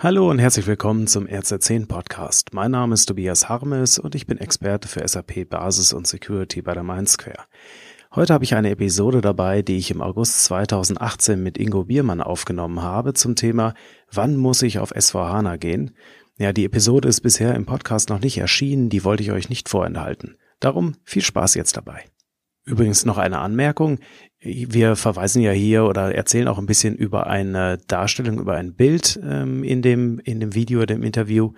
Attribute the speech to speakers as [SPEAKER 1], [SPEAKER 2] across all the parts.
[SPEAKER 1] Hallo und herzlich willkommen zum RZ10 Podcast. Mein Name ist Tobias Harmes und ich bin Experte für SAP Basis und Security bei der Mindsquare. Heute habe ich eine Episode dabei, die ich im August 2018 mit Ingo Biermann aufgenommen habe zum Thema Wann muss ich auf S4HANA gehen? Ja, die Episode ist bisher im Podcast noch nicht erschienen, die wollte ich euch nicht vorenthalten. Darum viel Spaß jetzt dabei. Übrigens noch eine Anmerkung. Wir verweisen ja hier oder erzählen auch ein bisschen über eine Darstellung, über ein Bild ähm, in dem in dem Video, dem Interview.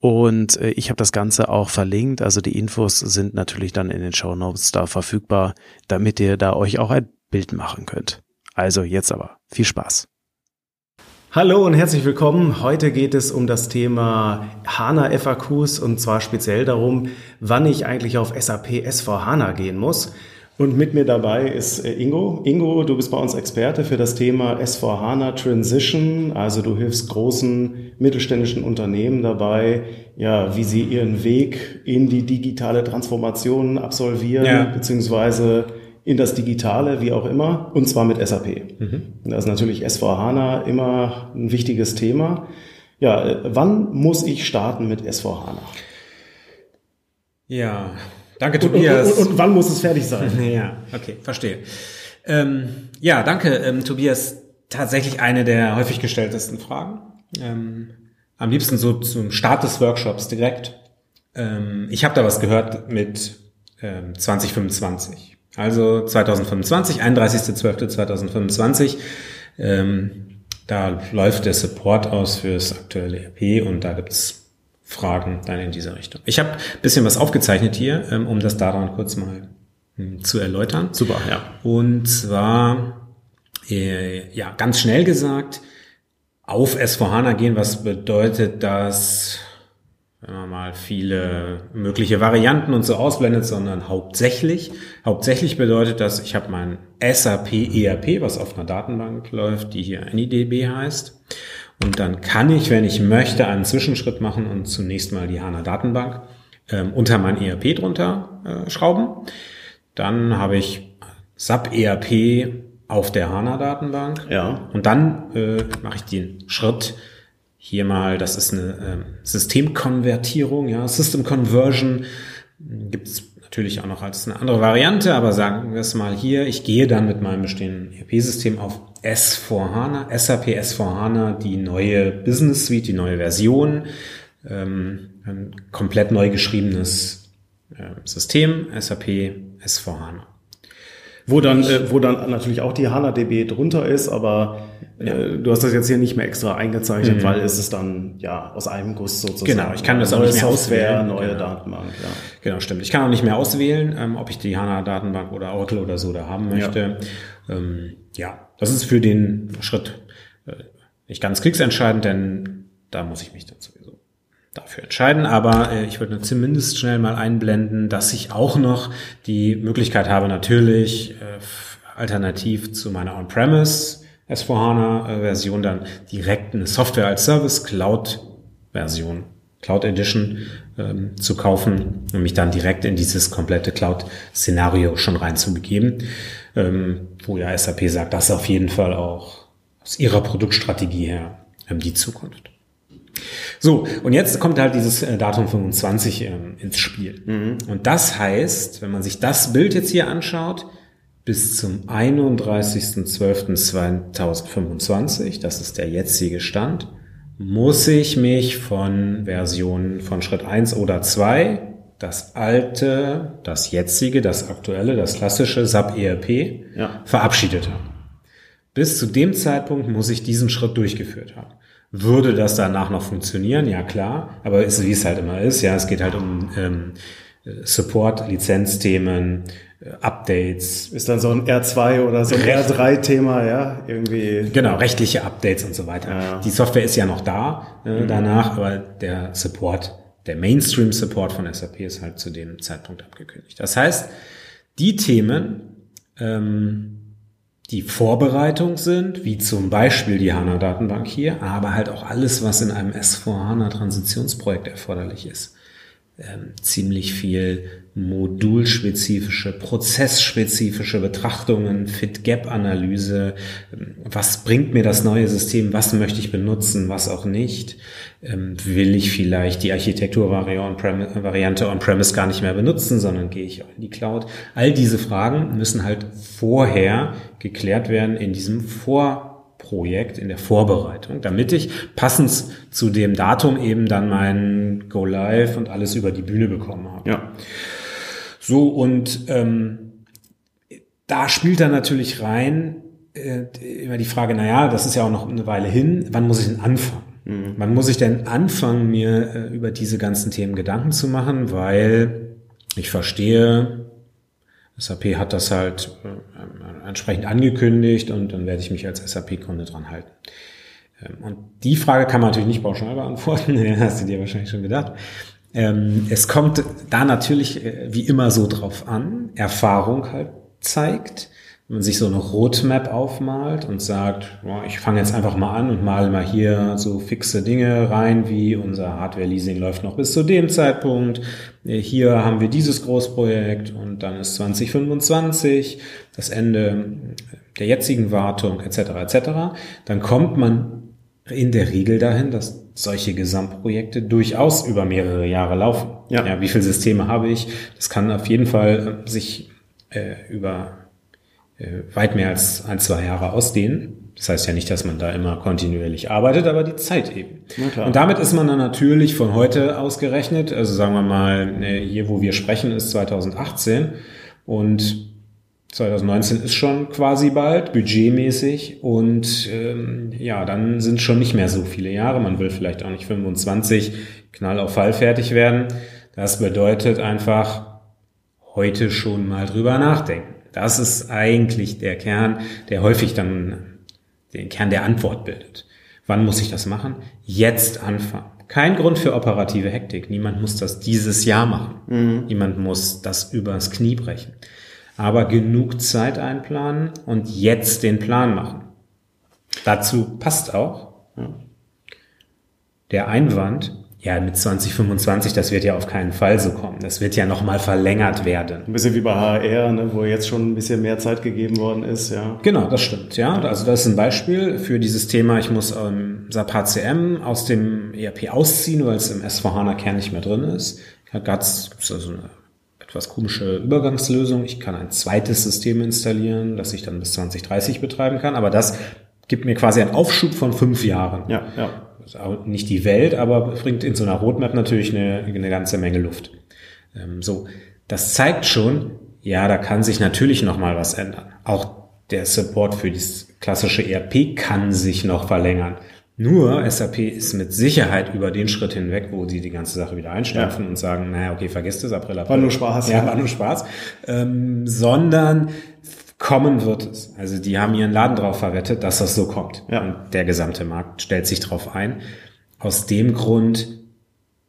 [SPEAKER 1] Und äh, ich habe das Ganze auch verlinkt. Also die Infos sind natürlich dann in den Show Notes da verfügbar, damit ihr da euch auch ein Bild machen könnt. Also jetzt aber viel Spaß. Hallo und herzlich willkommen. Heute geht es um das Thema HANA FAQs und zwar speziell darum, wann ich eigentlich auf SAP S4 HANA gehen muss. Und mit mir dabei ist äh, Ingo. Ingo, du bist bei uns Experte für das Thema S4HANA Transition. Also du hilfst großen mittelständischen Unternehmen dabei, ja, wie sie ihren Weg in die digitale Transformation absolvieren, ja. beziehungsweise in das Digitale, wie auch immer, und zwar mit SAP. Mhm. Da ist natürlich S4HANA immer ein wichtiges Thema. Ja, äh, wann muss ich starten mit S4HANA?
[SPEAKER 2] Ja, Danke, Tobias.
[SPEAKER 1] Und, und, und, wann muss es fertig sein?
[SPEAKER 2] Ja, okay, verstehe. Ähm, ja, danke, ähm, Tobias. Tatsächlich eine der häufig gestelltesten Fragen. Ähm, am liebsten so zum Start des Workshops direkt. Ähm, ich habe da was gehört mit ähm, 2025. Also 2025, 31.12.2025. Ähm, da läuft der Support aus fürs aktuelle ERP und da gibt's Fragen dann in dieser Richtung. Ich habe bisschen was aufgezeichnet hier, ähm, um das daran kurz mal hm, zu erläutern.
[SPEAKER 1] Super, ja.
[SPEAKER 2] Und zwar, äh, ja, ganz schnell gesagt, auf S4HANA gehen, was bedeutet das, wenn man mal viele mögliche Varianten und so ausblendet, sondern hauptsächlich. Hauptsächlich bedeutet das, ich habe mein SAP ERP, was auf einer Datenbank läuft, die hier AnyDB heißt. Und dann kann ich, wenn ich möchte, einen Zwischenschritt machen und zunächst mal die HANA Datenbank ähm, unter mein ERP drunter äh, schrauben. Dann habe ich SAP ERP auf der HANA Datenbank.
[SPEAKER 1] Ja.
[SPEAKER 2] Und dann äh, mache ich den Schritt hier mal, das ist eine äh, Systemkonvertierung, ja, System Conversion. Gibt es natürlich auch noch als eine andere Variante, aber sagen wir es mal hier, ich gehe dann mit meinem bestehenden ERP-System auf S4HANA, SAP S4HANA, die neue Business Suite, die neue Version, ähm, ein komplett neu geschriebenes äh, System, SAP S4HANA.
[SPEAKER 1] Wo dann, äh, wo dann natürlich auch die HANA-DB drunter ist, aber äh, ja. du hast das jetzt hier nicht mehr extra eingezeichnet, mhm. weil es ist dann ja aus einem Guss sozusagen.
[SPEAKER 2] Genau, ich kann das auch nicht mehr
[SPEAKER 1] Software, auswählen. neue genau. Datenbank. Ja.
[SPEAKER 2] Genau, stimmt. Ich kann auch nicht mehr auswählen, ähm, ob ich die HANA-Datenbank oder Oracle oder so da haben möchte. Ja, ähm, ja das ist für den Schritt äh, nicht ganz kriegsentscheidend, denn da muss ich mich dann sowieso dafür entscheiden. Aber äh, ich würde zumindest schnell mal einblenden, dass ich auch noch die Möglichkeit habe, natürlich äh, alternativ zu meiner On-Premise S4HANA-Version dann direkt eine Software als Service Cloud-Version, Cloud Edition ähm, zu kaufen und mich dann direkt in dieses komplette Cloud-Szenario schon reinzubegeben, ähm, wo ja SAP sagt, das ist auf jeden Fall auch aus ihrer Produktstrategie her ähm, die Zukunft. So, und jetzt kommt halt dieses äh, Datum 25 ähm, ins Spiel. Mhm. Und das heißt, wenn man sich das Bild jetzt hier anschaut, bis zum 31.12.2025, das ist der jetzige Stand, muss ich mich von Version von Schritt 1 oder 2, das alte, das jetzige, das aktuelle, das klassische SAP ERP, ja. verabschiedet haben. Bis zu dem Zeitpunkt muss ich diesen Schritt durchgeführt haben. Würde das danach noch funktionieren? Ja, klar. Aber ist, wie es halt immer ist, ja, es geht halt um ähm, Support, Lizenzthemen, äh, Updates.
[SPEAKER 1] Ist dann so ein R2 oder so ein R3-Thema, ja, irgendwie.
[SPEAKER 2] Genau, rechtliche Updates und so weiter. Ja. Die Software ist ja noch da äh, mhm. danach, aber der Support, der Mainstream-Support von SAP ist halt zu dem Zeitpunkt abgekündigt. Das heißt, die Themen, ähm, die Vorbereitung sind, wie zum Beispiel die HANA-Datenbank hier, aber halt auch alles, was in einem S4HANA-Transitionsprojekt erforderlich ist. Ähm, ziemlich viel modulspezifische, prozessspezifische Betrachtungen, Fit-Gap-Analyse. Was bringt mir das neue System? Was möchte ich benutzen? Was auch nicht? Ähm, will ich vielleicht die Architekturvariante on-premise gar nicht mehr benutzen, sondern gehe ich in die Cloud? All diese Fragen müssen halt vorher geklärt werden in diesem Vor Projekt in der Vorbereitung, damit ich passend zu dem Datum eben dann mein Go Live und alles über die Bühne bekommen habe.
[SPEAKER 1] Ja.
[SPEAKER 2] So, und ähm, da spielt dann natürlich rein äh, immer die Frage, naja, das ist ja auch noch eine Weile hin, wann muss ich denn anfangen? Mhm. Wann muss ich denn anfangen, mir äh, über diese ganzen Themen Gedanken zu machen? Weil ich verstehe, SAP hat das halt äh, entsprechend angekündigt und dann werde ich mich als SAP-Kunde dran halten. Ähm, und die Frage kann man natürlich nicht pauschal beantworten, hast du dir wahrscheinlich schon gedacht. Ähm, es kommt da natürlich äh, wie immer so drauf an, Erfahrung halt zeigt, man sich so eine Roadmap aufmalt und sagt, ich fange jetzt einfach mal an und male mal hier so fixe Dinge rein, wie unser Hardware-Leasing läuft noch bis zu dem Zeitpunkt. Äh, hier haben wir dieses Großprojekt und dann ist 2025 das Ende der jetzigen Wartung etc. etc. Dann kommt man in der Regel dahin, dass solche Gesamtprojekte durchaus über mehrere Jahre laufen. Ja. ja wie viele Systeme habe ich? Das kann auf jeden Fall sich äh, über weit mehr als ein, zwei Jahre ausdehnen. Das heißt ja nicht, dass man da immer kontinuierlich arbeitet, aber die Zeit eben. Und damit ist man dann natürlich von heute ausgerechnet, also sagen wir mal, äh, hier wo wir sprechen, ist 2018 und 2019 ist schon quasi bald, budgetmäßig. Und ähm, ja, dann sind schon nicht mehr so viele Jahre. Man will vielleicht auch nicht 25 knall auf Fall fertig werden. Das bedeutet einfach heute schon mal drüber nachdenken. Das ist eigentlich der Kern, der häufig dann den Kern der Antwort bildet. Wann muss ich das machen? Jetzt anfangen. Kein Grund für operative Hektik. Niemand muss das dieses Jahr machen. Mhm. Niemand muss das übers Knie brechen aber genug Zeit einplanen und jetzt den Plan machen. Dazu passt auch der Einwand, ja, mit 2025, das wird ja auf keinen Fall so kommen. Das wird ja nochmal verlängert werden.
[SPEAKER 1] Ein bisschen wie bei HR, ne, wo jetzt schon ein bisschen mehr Zeit gegeben worden ist, ja.
[SPEAKER 2] Genau, das stimmt, ja. Also das ist ein Beispiel für dieses Thema, ich muss ähm, SAP HCM aus dem ERP ausziehen, weil es im S4HANA-Kern nicht mehr drin ist. GATS ist also eine etwas komische Übergangslösung. Ich kann ein zweites System installieren, das ich dann bis 2030 betreiben kann, aber das gibt mir quasi einen Aufschub von fünf Jahren.
[SPEAKER 1] Ja, ja.
[SPEAKER 2] Nicht die Welt, aber bringt in so einer Roadmap natürlich eine, eine ganze Menge Luft. Ähm, so, das zeigt schon, ja, da kann sich natürlich noch mal was ändern. Auch der Support für das klassische ERP kann sich noch verlängern. Nur SAP ist mit Sicherheit über den Schritt hinweg, wo sie die ganze Sache wieder einstampfen ja. und sagen, naja, okay, vergiss das, April, April.
[SPEAKER 1] War nur Spaß.
[SPEAKER 2] Ja, war nur Spaß. Ähm, sondern kommen wird es. Also die haben ihren Laden drauf verwettet, dass das so kommt. Ja. Und der gesamte Markt stellt sich drauf ein. Aus dem Grund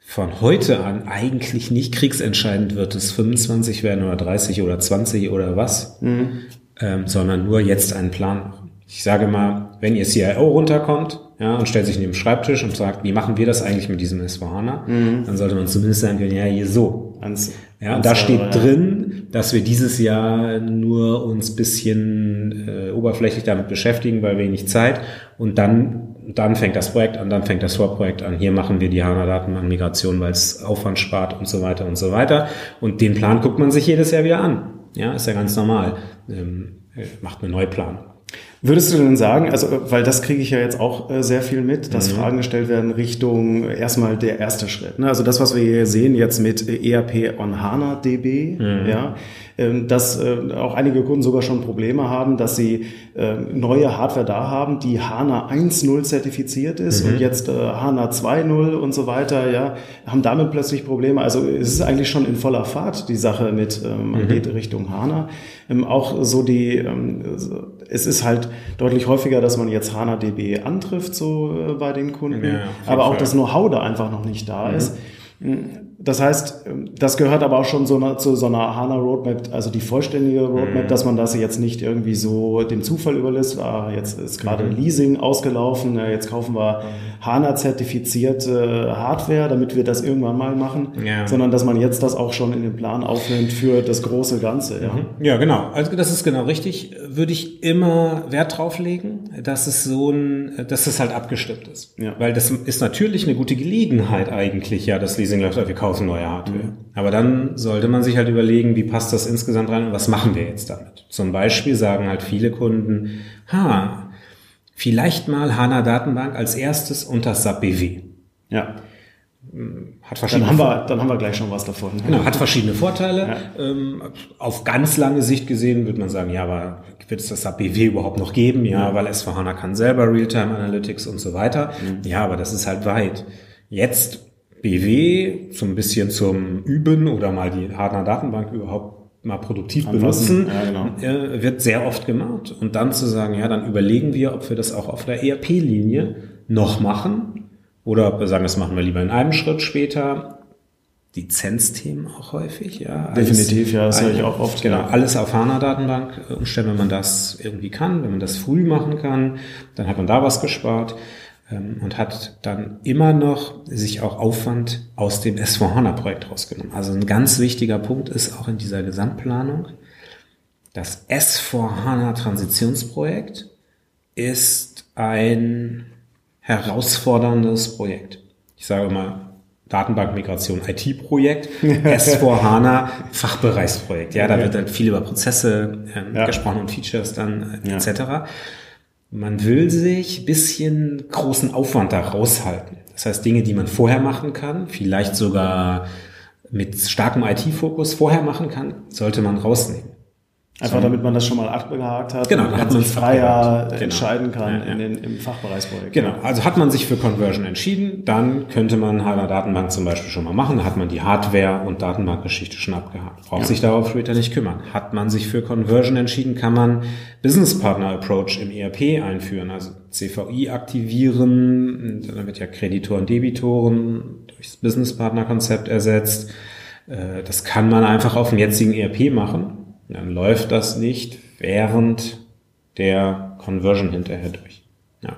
[SPEAKER 2] von heute an eigentlich nicht kriegsentscheidend wird es 25 werden oder 30 oder 20 oder was, mhm. ähm, sondern nur jetzt einen Plan machen. Ich sage mal, wenn ihr CIO runterkommt, ja, und stellt sich neben den Schreibtisch und sagt, wie machen wir das eigentlich mit diesem S4HANA? Mhm. Dann sollte man zumindest sagen können, ja, hier so. Ans, ja, und da steht ja. drin, dass wir dieses Jahr nur uns bisschen äh, oberflächlich damit beschäftigen, weil wenig Zeit. Und dann, dann fängt das Projekt an, dann fängt das Vorprojekt an. Hier machen wir die HANA-Datenbank-Migration, weil es Aufwand spart und so weiter und so weiter. Und den Plan guckt man sich jedes Jahr wieder an. Ja, ist ja ganz normal. Ähm, macht eine Neuplanung.
[SPEAKER 1] Würdest du denn sagen, also weil das kriege ich ja jetzt auch äh, sehr viel mit, dass mhm. Fragen gestellt werden Richtung erstmal der erste Schritt. Ne? Also das, was wir hier sehen jetzt mit ERP on HANA DB, mhm. ja, ähm, dass äh, auch einige Kunden sogar schon Probleme haben, dass sie äh, neue Hardware da haben, die HANA 1.0 zertifiziert ist mhm. und jetzt äh, HANA 2.0 und so weiter, ja, haben damit plötzlich Probleme. Also es ist eigentlich schon in voller Fahrt die Sache mit, ähm, man mhm. geht Richtung HANA. Ähm, auch so die, ähm, es ist halt deutlich häufiger, dass man jetzt HANA DB antrifft, so äh, bei den Kunden, ja, aber auch Fall. das Know-how da einfach noch nicht da mhm. ist. Das heißt, das gehört aber auch schon so zu so einer HANA Roadmap, also die vollständige Roadmap, mhm. dass man das jetzt nicht irgendwie so dem Zufall überlässt. Ah, jetzt ist gerade mhm. Leasing ausgelaufen, jetzt kaufen wir HANA zertifizierte Hardware, damit wir das irgendwann mal machen, ja. sondern dass man jetzt das auch schon in den Plan aufnimmt für das große Ganze.
[SPEAKER 2] Ja, mhm. ja genau. Also das ist genau richtig. Würde ich immer Wert drauf legen, dass es so ein, dass es halt abgestimmt ist. Ja. Weil das ist natürlich eine gute Gelegenheit eigentlich, ja, das Leasing Leasing läuft, wir kaufen neue Hardware. Mhm. Aber dann sollte man sich halt überlegen, wie passt das insgesamt rein und was machen wir jetzt damit? Zum Beispiel sagen halt viele Kunden, ha, vielleicht mal HANA Datenbank als erstes unter SAP BW.
[SPEAKER 1] Ja. Hat verschiedene dann haben, wir, dann haben wir gleich schon was davon.
[SPEAKER 2] Genau, hat verschiedene Vorteile. Ja. Ähm, auf ganz lange Sicht gesehen würde man sagen, ja, aber wird es das SAP BW überhaupt noch geben? Ja, ja. weil S4HANA kann selber Realtime Analytics und so weiter. Mhm. Ja, aber das ist halt weit. Jetzt BW so ein bisschen zum Üben oder mal die Hardner Datenbank überhaupt mal produktiv Anfassen. benutzen, ja, genau. äh, wird sehr oft gemacht. Und dann zu sagen, ja, dann überlegen wir, ob wir das auch auf der ERP-Linie noch machen oder ob wir sagen, das machen wir lieber in einem Schritt später. Lizenzthemen auch häufig, ja.
[SPEAKER 1] Alles, Definitiv, ja, das höre ich auch oft.
[SPEAKER 2] Genau, alles auf HANA-Datenbank umstellen, wenn man das irgendwie kann, wenn man das früh machen kann, dann hat man da was gespart. Ähm, und hat dann immer noch sich auch Aufwand aus dem S4HANA-Projekt rausgenommen. Also ein ganz wichtiger Punkt ist auch in dieser Gesamtplanung, das S4HANA-Transitionsprojekt ist ein herausforderndes Projekt. Ich sage mal, Datenbankmigration IT-Projekt, S4HANA Fachbereichsprojekt. Ja, da wird dann viel über Prozesse ähm, ja. gesprochen und Features dann äh, etc. Man will sich bisschen großen Aufwand da raushalten. Das heißt, Dinge, die man vorher machen kann, vielleicht sogar mit starkem IT-Fokus vorher machen kann, sollte man rausnehmen.
[SPEAKER 1] Einfach damit man das schon mal abgehakt hat
[SPEAKER 2] genau,
[SPEAKER 1] und
[SPEAKER 2] hat man
[SPEAKER 1] sich freier genau. entscheiden kann ja, ja. In den, im Fachbereichsprojekt.
[SPEAKER 2] Genau, also hat man sich für Conversion entschieden, dann könnte man HANA Datenbank zum Beispiel schon mal machen, da hat man die Hardware- und Datenbankgeschichte schon abgehakt. Braucht ja. sich darauf später nicht kümmern. Hat man sich für Conversion entschieden, kann man Business Partner Approach im ERP einführen, also CVI aktivieren, dann wird ja Kreditor und Debitoren durchs Business Partner Konzept ersetzt. Äh, das kann man einfach auf dem jetzigen ERP machen dann läuft das nicht während der Conversion hinterher durch. Ja.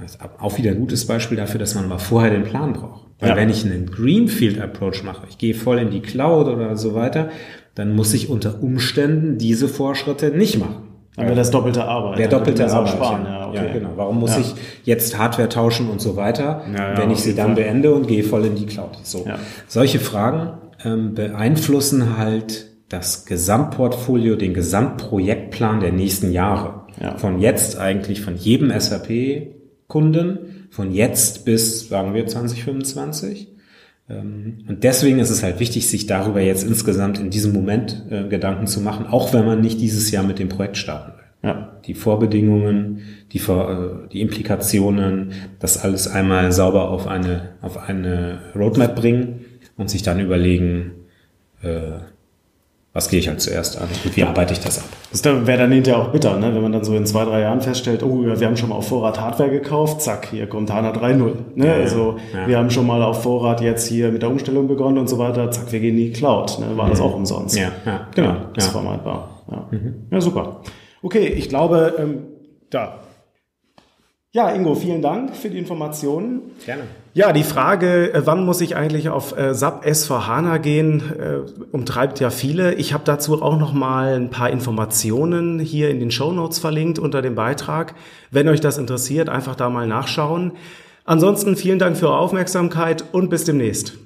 [SPEAKER 2] Das ist auch wieder ein gutes Beispiel dafür, dass man mal vorher den Plan braucht. Weil ja. wenn ich einen Greenfield Approach mache, ich gehe voll in die Cloud oder so weiter, dann muss ich unter Umständen diese Vorschritte nicht machen.
[SPEAKER 1] Dann wäre das doppelte Arbeit.
[SPEAKER 2] Der doppelte Arbeit. Sparen. Ja, okay. ja, genau. Warum muss ja. ich jetzt Hardware tauschen und so weiter, ja, wenn ich sie dann beende und gehe voll in die Cloud? So. Solche Fragen ähm, beeinflussen halt das Gesamtportfolio, den Gesamtprojektplan der nächsten Jahre. Ja. Von jetzt eigentlich von jedem SAP-Kunden, von jetzt bis, sagen wir, 2025. Ähm, und deswegen ist es halt wichtig, sich darüber jetzt insgesamt in diesem Moment äh, Gedanken zu machen, auch wenn man nicht dieses Jahr mit dem Projekt starten will. Ja. Die Vorbedingungen, die, Vor äh, die Implikationen, das alles einmal sauber auf eine, auf eine Roadmap bringen und sich dann überlegen, äh, was gehe ich halt zuerst an und wie arbeite ich das ab?
[SPEAKER 1] Das wäre dann hinterher auch bitter, ne? wenn man dann so in zwei, drei Jahren feststellt, oh, wir haben schon mal auf Vorrat Hardware gekauft, zack, hier kommt HANA 3.0. Ne? Ja, also ja. wir haben schon mal auf Vorrat jetzt hier mit der Umstellung begonnen und so weiter, zack, wir gehen in die Cloud. Ne? War mhm. das auch umsonst.
[SPEAKER 2] Ja, ja genau. Ja,
[SPEAKER 1] das ist vermeidbar. Ja. Mhm. ja, super. Okay, ich glaube, ähm, da ja, Ingo, vielen Dank für die Informationen.
[SPEAKER 2] Gerne.
[SPEAKER 1] Ja, die Frage, äh, wann muss ich eigentlich auf äh, SAP S4HANA gehen, äh, umtreibt ja viele. Ich habe dazu auch noch mal ein paar Informationen hier in den Show Notes verlinkt unter dem Beitrag. Wenn euch das interessiert, einfach da mal nachschauen. Ansonsten vielen Dank für eure Aufmerksamkeit und bis demnächst.